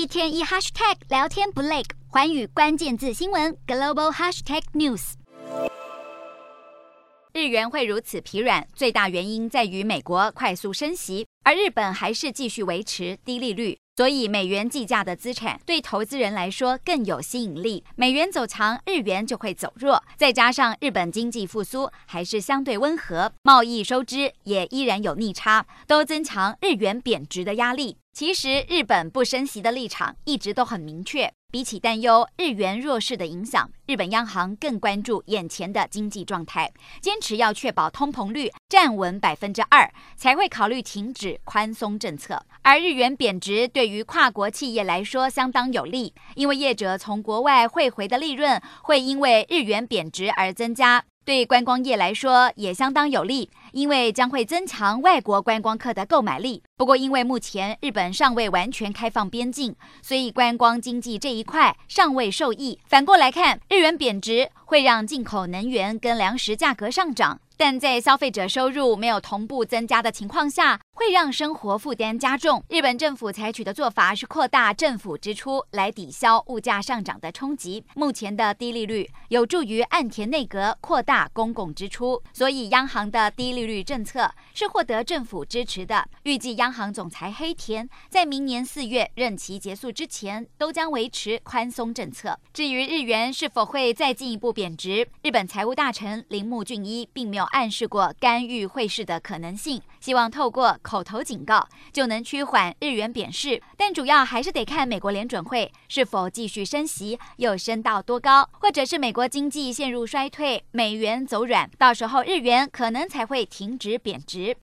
一天一 hashtag 聊天不累，环宇关键字新闻 global hashtag news。日元会如此疲软，最大原因在于美国快速升息，而日本还是继续维持低利率。所以，美元计价的资产对投资人来说更有吸引力。美元走强，日元就会走弱。再加上日本经济复苏还是相对温和，贸易收支也依然有逆差，都增强日元贬值的压力。其实，日本不升息的立场一直都很明确。比起担忧日元弱势的影响，日本央行更关注眼前的经济状态，坚持要确保通膨率站稳百分之二，才会考虑停止宽松政策。而日元贬值对于跨国企业来说相当有利，因为业者从国外汇回的利润会因为日元贬值而增加。对观光业来说也相当有利，因为将会增强外国观光客的购买力。不过，因为目前日本尚未完全开放边境，所以观光经济这一块尚未受益。反过来看，日元贬值会让进口能源跟粮食价格上涨。但在消费者收入没有同步增加的情况下，会让生活负担加重。日本政府采取的做法是扩大政府支出来抵消物价上涨的冲击。目前的低利率有助于岸田内阁扩大公共支出，所以央行的低利率政策是获得政府支持的。预计央行总裁黑田在明年四月任期结束之前都将维持宽松政策。至于日元是否会再进一步贬值，日本财务大臣铃木俊一并没有。暗示过干预汇市的可能性，希望透过口头警告就能趋缓日元贬势，但主要还是得看美国联准会是否继续升息，又升到多高，或者是美国经济陷入衰退，美元走软，到时候日元可能才会停止贬值。